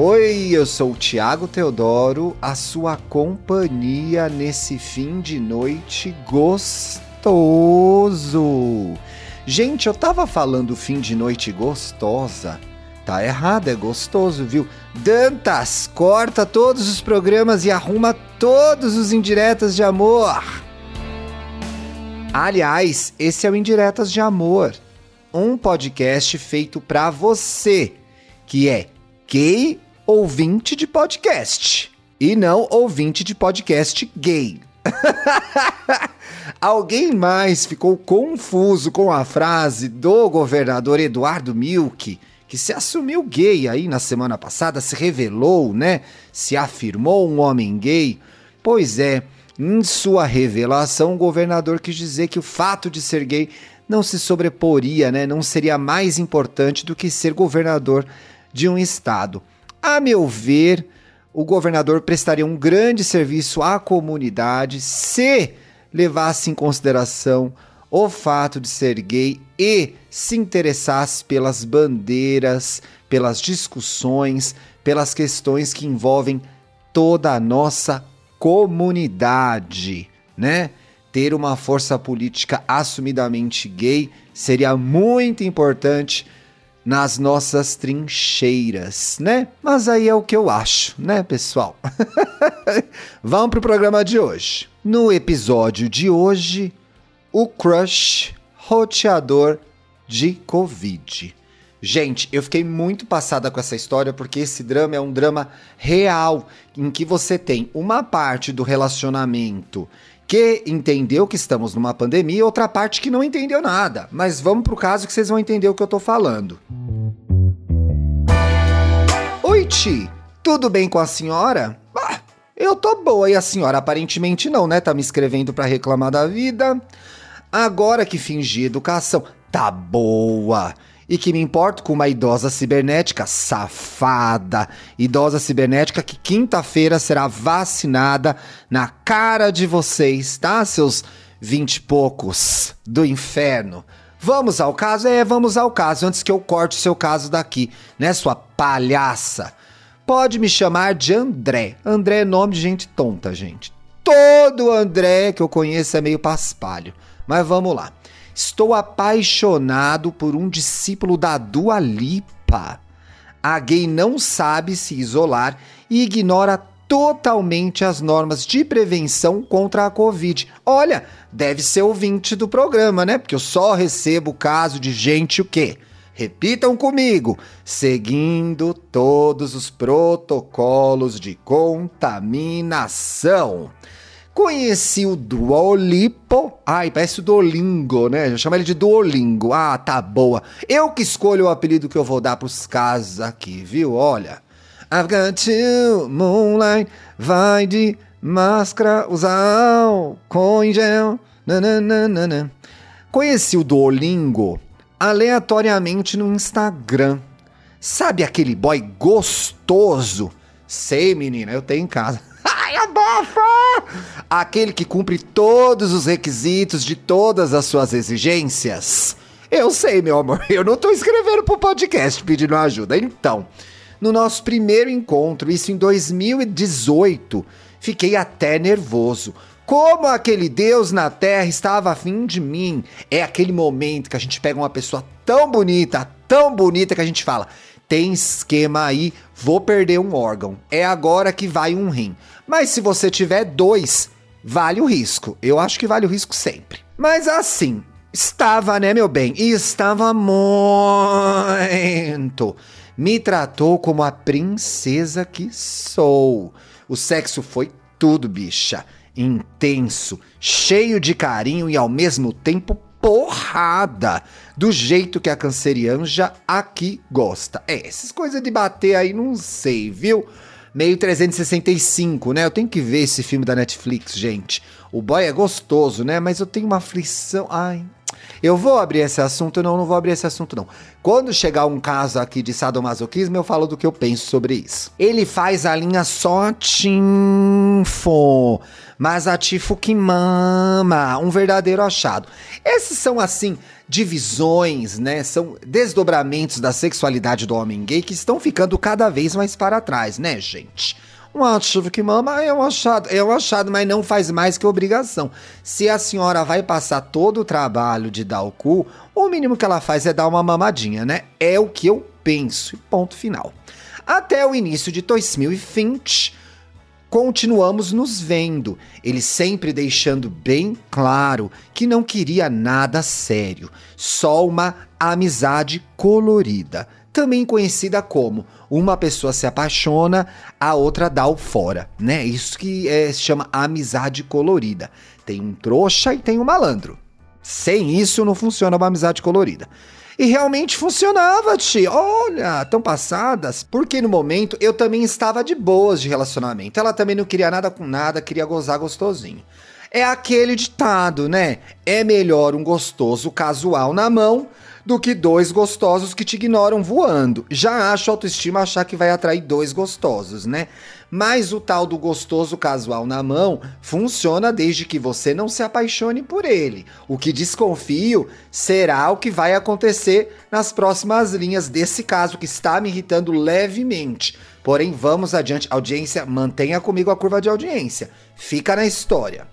Oi, eu sou o Tiago Teodoro, a sua companhia nesse fim de noite gostoso. Gente, eu tava falando fim de noite gostosa. Tá errado, é gostoso, viu? Dantas, corta todos os programas e arruma todos os indiretas de amor. Aliás, esse é o Indiretas de Amor, um podcast feito para você que é gay ouvinte de podcast e não ouvinte de podcast gay. Alguém mais ficou confuso com a frase do governador Eduardo Milk, que se assumiu gay aí na semana passada, se revelou, né? Se afirmou um homem gay? Pois é, em sua revelação, o governador quis dizer que o fato de ser gay não se sobreporia, né? não seria mais importante do que ser governador de um estado. A meu ver, o governador prestaria um grande serviço à comunidade se levasse em consideração o fato de ser gay e se interessasse pelas bandeiras, pelas discussões, pelas questões que envolvem toda a nossa comunidade, né? Ter uma força política assumidamente gay seria muito importante nas nossas trincheiras, né? Mas aí é o que eu acho, né, pessoal? Vamos pro programa de hoje. No episódio de hoje, o crush roteador de Covid. Gente, eu fiquei muito passada com essa história porque esse drama é um drama real, em que você tem uma parte do relacionamento que entendeu que estamos numa pandemia e outra parte que não entendeu nada. Mas vamos pro caso que vocês vão entender o que eu tô falando. Oi, Ti, tudo bem com a senhora? Eu tô boa e a senhora aparentemente não, né? Tá me escrevendo para reclamar da vida. Agora que fingi educação, tá boa e que me importo com uma idosa cibernética safada. Idosa cibernética que quinta-feira será vacinada na cara de vocês, tá? Seus vinte e poucos do inferno. Vamos ao caso? É, vamos ao caso, antes que eu corte o seu caso daqui, né, sua palhaça? Pode me chamar de André. André é nome de gente tonta, gente. Todo André que eu conheço é meio paspalho. Mas vamos lá. Estou apaixonado por um discípulo da Dua Lipa. A gay não sabe se isolar e ignora totalmente as normas de prevenção contra a Covid. Olha, deve ser ouvinte do programa, né? Porque eu só recebo caso de gente o quê? Repitam comigo, seguindo todos os protocolos de contaminação. Conheci o Duolipo. Ai, parece o Duolingo, né? Eu chamo ele de Duolingo. Ah, tá boa. Eu que escolho o apelido que eu vou dar pros casos aqui, viu? Olha. I've got you, moonlight, vai de máscara, usar em gel. Nananana. Conheci o Duolingo aleatoriamente no Instagram. Sabe aquele boy gostoso? Sei, menina, eu tenho em casa. Abafa! Aquele que cumpre todos os requisitos de todas as suas exigências. Eu sei, meu amor, eu não tô escrevendo pro podcast pedindo ajuda. Então, no nosso primeiro encontro, isso em 2018, fiquei até nervoso. Como aquele Deus na terra estava afim de mim. É aquele momento que a gente pega uma pessoa tão bonita, tão bonita que a gente fala: tem esquema aí, vou perder um órgão. É agora que vai um rim. Mas se você tiver dois, vale o risco. Eu acho que vale o risco sempre. Mas assim, estava, né, meu bem? Estava muito. Me tratou como a princesa que sou. O sexo foi tudo, bicha. Intenso, cheio de carinho e ao mesmo tempo porrada, do jeito que a cancerianja aqui gosta. É, essas coisas de bater aí não sei, viu? Meio 365, né? Eu tenho que ver esse filme da Netflix, gente. O boy é gostoso, né? Mas eu tenho uma aflição. Ai, Eu vou abrir esse assunto? Não, não vou abrir esse assunto, não. Quando chegar um caso aqui de sadomasoquismo, eu falo do que eu penso sobre isso. Ele faz a linha só tinfo, mas a tifo que mama, um verdadeiro achado. Esses são, assim, divisões, né? São desdobramentos da sexualidade do homem gay que estão ficando cada vez mais para trás, né, gente? Um achado que mama é um achado, é um achado, mas não faz mais que obrigação. Se a senhora vai passar todo o trabalho de dar o cu, o mínimo que ela faz é dar uma mamadinha, né? É o que eu penso. Ponto final. Até o início de 2020, continuamos nos vendo, ele sempre deixando bem claro que não queria nada sério, só uma amizade colorida, também conhecida como uma pessoa se apaixona, a outra dá o fora, né? Isso que é, se chama amizade colorida. Tem um trouxa e tem um malandro. Sem isso não funciona uma amizade colorida. E realmente funcionava, tia. Olha, tão passadas. Porque no momento eu também estava de boas de relacionamento. Ela também não queria nada com nada, queria gozar gostosinho. É aquele ditado, né? É melhor um gostoso casual na mão do que dois gostosos que te ignoram voando. Já acho autoestima achar que vai atrair dois gostosos, né? Mas o tal do gostoso casual na mão funciona desde que você não se apaixone por ele. O que desconfio será o que vai acontecer nas próximas linhas desse caso que está me irritando levemente. Porém, vamos adiante. Audiência, mantenha comigo a curva de audiência. Fica na história.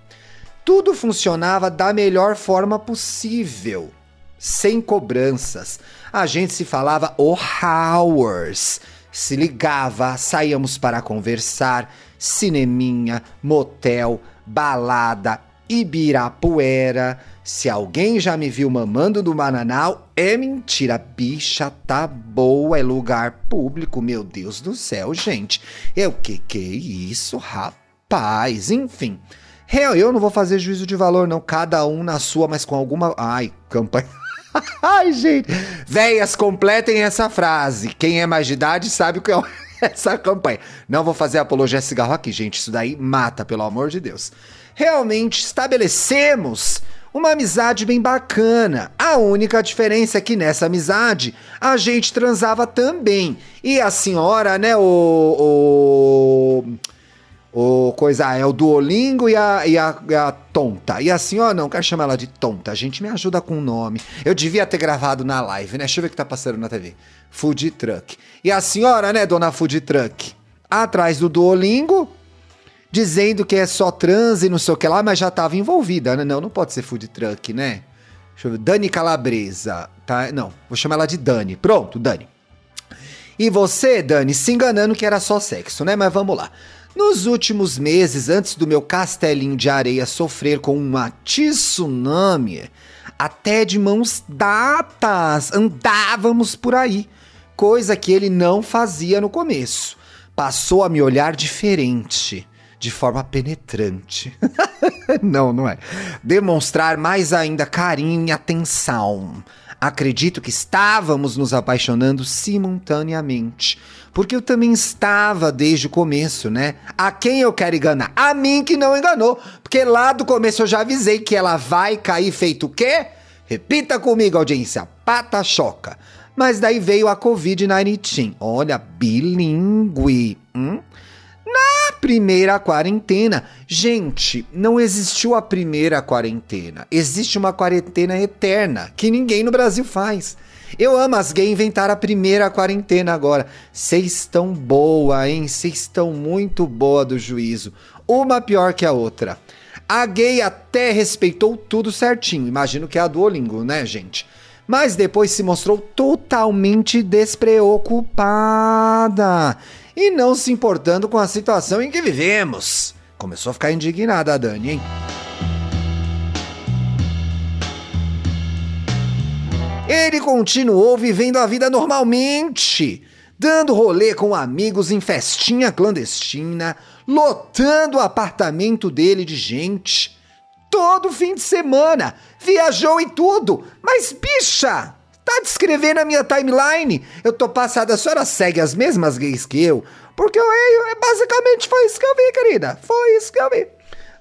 Tudo funcionava da melhor forma possível sem cobranças. A gente se falava hours, se ligava, saíamos para conversar, cineminha, motel, balada, Ibirapuera. Se alguém já me viu mamando do Bananal, é mentira. Bicha tá boa, é lugar público, meu Deus do céu, gente. O que que é isso, rapaz? Enfim. Eu não vou fazer juízo de valor, não. Cada um na sua, mas com alguma. Ai, campanha. Ai, gente. Véias, completem essa frase. Quem é mais de idade sabe o que é essa campanha. Não vou fazer apologia a cigarro aqui, gente. Isso daí mata, pelo amor de Deus. Realmente estabelecemos uma amizade bem bacana. A única diferença é que nessa amizade a gente transava também. E a senhora, né, o. o o coisa é o Duolingo e a, e a, a tonta. E assim, ó, não, quero chamar ela de tonta. Gente, me ajuda com o nome. Eu devia ter gravado na live, né? Deixa eu ver o que tá passando na TV. Food Truck. E a senhora, né, dona Food Truck? Atrás do Duolingo, dizendo que é só trans e não sei o que lá, mas já tava envolvida, né? Não, não pode ser Food Truck, né? Deixa eu ver. Dani Calabresa, tá? Não, vou chamar ela de Dani. Pronto, Dani. E você, Dani, se enganando que era só sexo, né? Mas vamos lá. Nos últimos meses, antes do meu castelinho de areia sofrer com uma tsunami, até de mãos datas andávamos por aí, coisa que ele não fazia no começo. Passou a me olhar diferente, de forma penetrante. não, não é. Demonstrar mais ainda carinho e atenção. Acredito que estávamos nos apaixonando simultaneamente porque eu também estava desde o começo, né? A quem eu quero enganar? A mim que não enganou. Porque lá do começo eu já avisei que ela vai cair feito o quê? Repita comigo, audiência. Pata choca. Mas daí veio a Covid-19. Olha, bilíngue. Hum? Primeira quarentena. Gente, não existiu a primeira quarentena. Existe uma quarentena eterna que ninguém no Brasil faz. Eu amo as gays inventaram a primeira quarentena agora. Vocês estão boa, hein? Vocês estão muito boa do juízo. Uma pior que a outra. A gay até respeitou tudo certinho. Imagino que é a Duolingo, né, gente? Mas depois se mostrou totalmente despreocupada e não se importando com a situação em que vivemos. Começou a ficar indignada a Dani, hein? Ele continuou vivendo a vida normalmente, dando rolê com amigos em festinha clandestina, lotando o apartamento dele de gente. Todo fim de semana, viajou e tudo. Mas, bicha, tá descrevendo a minha timeline? Eu tô passada, a senhora segue as mesmas gays que eu? Porque eu, eu, basicamente foi isso que eu vi, querida. Foi isso que eu vi.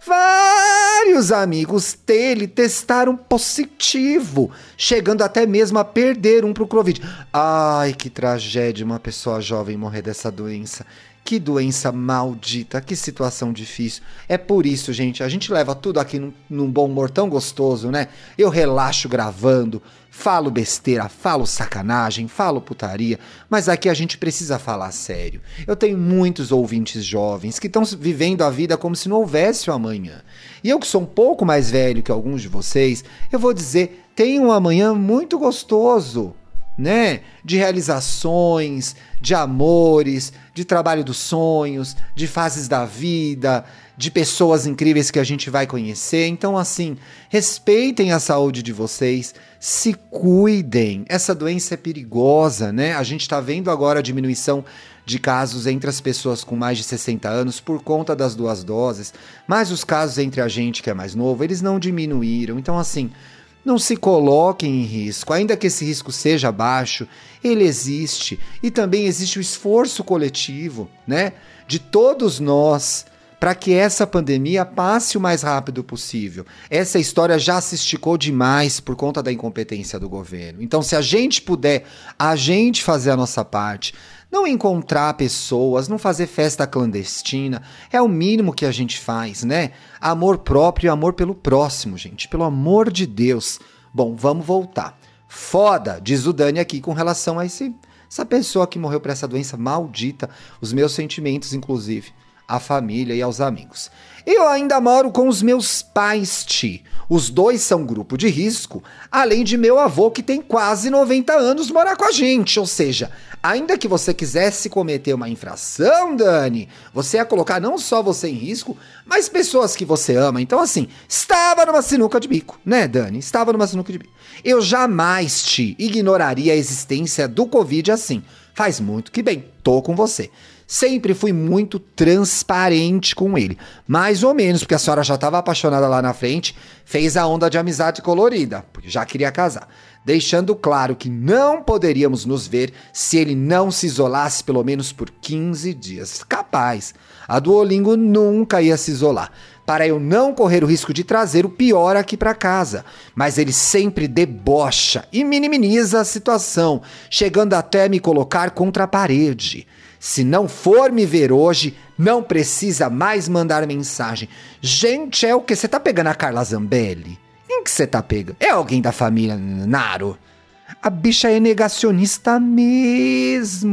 Vários amigos dele testaram positivo, chegando até mesmo a perder um pro Covid. Ai, que tragédia uma pessoa jovem morrer dessa doença. Que doença maldita, que situação difícil. É por isso, gente, a gente leva tudo aqui num, num bom humor tão gostoso, né? Eu relaxo gravando, falo besteira, falo sacanagem, falo putaria, mas aqui a gente precisa falar sério. Eu tenho muitos ouvintes jovens que estão vivendo a vida como se não houvesse o amanhã. E eu que sou um pouco mais velho que alguns de vocês, eu vou dizer, tem um amanhã muito gostoso né? De realizações, de amores, de trabalho dos sonhos, de fases da vida, de pessoas incríveis que a gente vai conhecer. Então, assim, respeitem a saúde de vocês, se cuidem. Essa doença é perigosa, né? A gente está vendo agora a diminuição de casos entre as pessoas com mais de 60 anos por conta das duas doses, mas os casos entre a gente que é mais novo, eles não diminuíram. Então, assim, não se coloquem em risco, ainda que esse risco seja baixo, ele existe e também existe o esforço coletivo, né, de todos nós para que essa pandemia passe o mais rápido possível. Essa história já se esticou demais por conta da incompetência do governo. Então, se a gente puder, a gente fazer a nossa parte, não encontrar pessoas, não fazer festa clandestina, é o mínimo que a gente faz, né? Amor próprio e amor pelo próximo, gente, pelo amor de Deus. Bom, vamos voltar. Foda, diz o Dani aqui com relação a esse, essa pessoa que morreu por essa doença maldita. Os meus sentimentos, inclusive, à família e aos amigos. Eu ainda moro com os meus pais, Ti. Os dois são grupo de risco, além de meu avô que tem quase 90 anos morar com a gente. Ou seja, ainda que você quisesse cometer uma infração, Dani, você ia colocar não só você em risco, mas pessoas que você ama. Então, assim, estava numa sinuca de bico, né, Dani? Estava numa sinuca de bico. Eu jamais te ignoraria a existência do Covid assim. Faz muito que bem, tô com você. Sempre fui muito transparente com ele. Mais ou menos, porque a senhora já estava apaixonada lá na frente, fez a onda de amizade colorida, porque já queria casar. Deixando claro que não poderíamos nos ver se ele não se isolasse pelo menos por 15 dias. Capaz. A Duolingo nunca ia se isolar para eu não correr o risco de trazer o pior aqui para casa. Mas ele sempre debocha e minimiza a situação, chegando até me colocar contra a parede. Se não for me ver hoje, não precisa mais mandar mensagem. Gente, é o que? Você tá pegando a Carla Zambelli? Em que você tá pegando? É alguém da família Naro? A bicha é negacionista mesmo.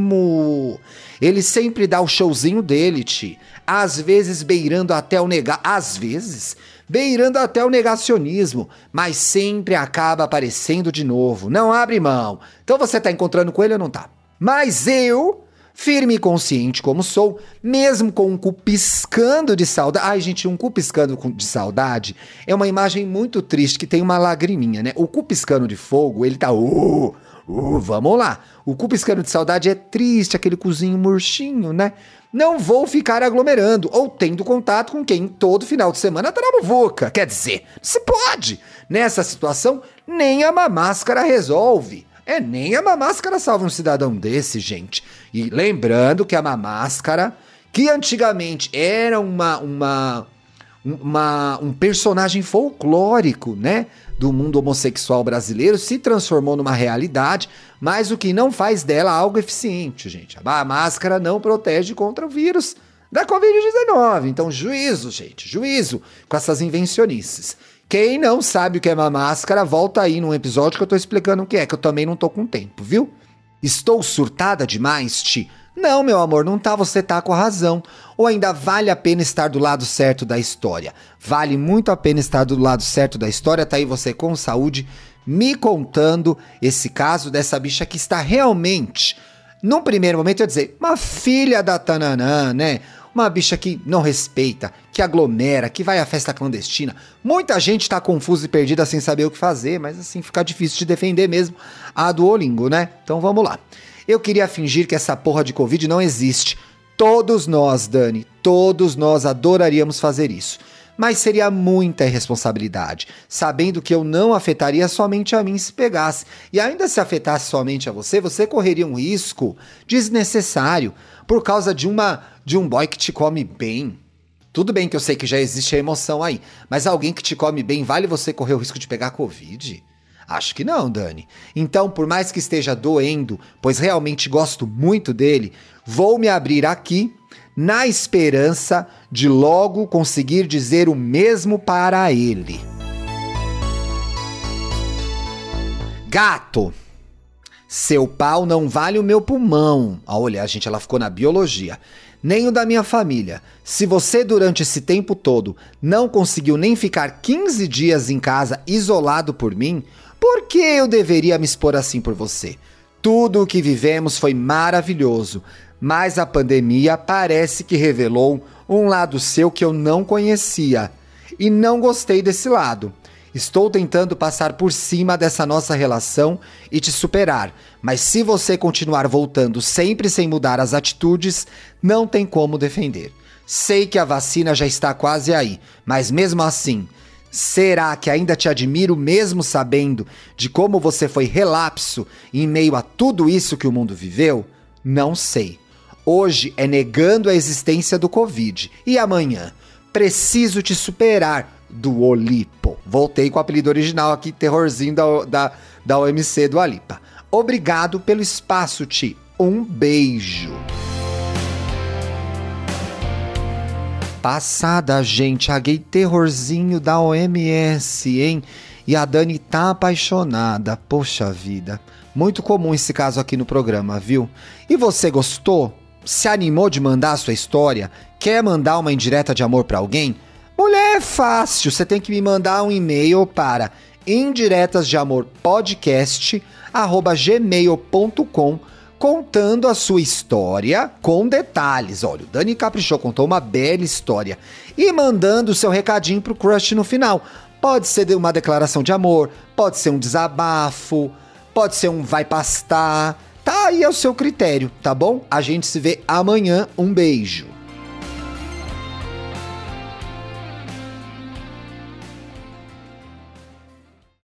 Ele sempre dá o showzinho dele, Ti. Às vezes beirando até o nega... Às vezes beirando até o negacionismo, mas sempre acaba aparecendo de novo. Não abre mão. Então você tá encontrando com ele ou não tá? Mas eu Firme e consciente como sou, mesmo com um cu piscando de saudade. Ai, gente, um cu piscando de saudade é uma imagem muito triste que tem uma lagriminha, né? O cu piscando de fogo, ele tá. Uh, uh, vamos lá. O cu piscando de saudade é triste, aquele cozinho murchinho, né? Não vou ficar aglomerando ou tendo contato com quem todo final de semana tá na boca. Quer dizer, se pode. Nessa situação, nem a máscara resolve. É, nem a máscara salva um cidadão desse, gente. E lembrando que a máscara, que antigamente era uma, uma, uma, um personagem folclórico, né? Do mundo homossexual brasileiro, se transformou numa realidade, mas o que não faz dela algo eficiente, gente. A máscara não protege contra o vírus da Covid-19. Então, juízo, gente, juízo com essas invencionices. Quem não sabe o que é uma máscara, volta aí num episódio que eu tô explicando o que é, que eu também não tô com tempo, viu? Estou surtada demais, Ti? Não, meu amor, não tá, você tá com razão. Ou ainda vale a pena estar do lado certo da história? Vale muito a pena estar do lado certo da história, tá aí você com saúde, me contando esse caso dessa bicha que está realmente, num primeiro momento, eu ia dizer, uma filha da Tananã, né? Uma bicha que não respeita, que aglomera, que vai à festa clandestina. Muita gente tá confusa e perdida sem saber o que fazer, mas assim fica difícil de defender mesmo a Duolingo, né? Então vamos lá. Eu queria fingir que essa porra de Covid não existe. Todos nós, Dani, todos nós adoraríamos fazer isso. Mas seria muita irresponsabilidade, sabendo que eu não afetaria somente a mim se pegasse. E ainda se afetasse somente a você, você correria um risco desnecessário por causa de uma de um boy que te come bem. Tudo bem que eu sei que já existe a emoção aí, mas alguém que te come bem vale você correr o risco de pegar Covid? Acho que não, Dani. Então, por mais que esteja doendo, pois realmente gosto muito dele, vou me abrir aqui na esperança de logo conseguir dizer o mesmo para ele. Gato, seu pau não vale o meu pulmão. Ah, olha, a gente, ela ficou na biologia. Nem o da minha família. Se você, durante esse tempo todo, não conseguiu nem ficar 15 dias em casa isolado por mim, por que eu deveria me expor assim por você? Tudo o que vivemos foi maravilhoso, mas a pandemia parece que revelou um lado seu que eu não conhecia. E não gostei desse lado. Estou tentando passar por cima dessa nossa relação e te superar, mas se você continuar voltando sempre sem mudar as atitudes, não tem como defender. Sei que a vacina já está quase aí, mas mesmo assim, será que ainda te admiro mesmo sabendo de como você foi relapso em meio a tudo isso que o mundo viveu? Não sei. Hoje é negando a existência do Covid e amanhã preciso te superar do Olipo. Voltei com o apelido original aqui, terrorzinho da, da, da OMC do Alipa. Obrigado pelo espaço, Ti. Um beijo. Passada, gente, a gay terrorzinho da OMS, hein? E a Dani tá apaixonada. Poxa vida. Muito comum esse caso aqui no programa, viu? E você gostou? Se animou de mandar a sua história? Quer mandar uma indireta de amor para alguém? Mulher, é fácil. Você tem que me mandar um e-mail para indiretasdeamorpodcast@gmail.com contando a sua história com detalhes. Olha, o Dani Caprichou contou uma bela história e mandando o seu recadinho pro crush no final. Pode ser uma declaração de amor, pode ser um desabafo, pode ser um vai pastar. Tá aí ao seu critério, tá bom? A gente se vê amanhã. Um beijo.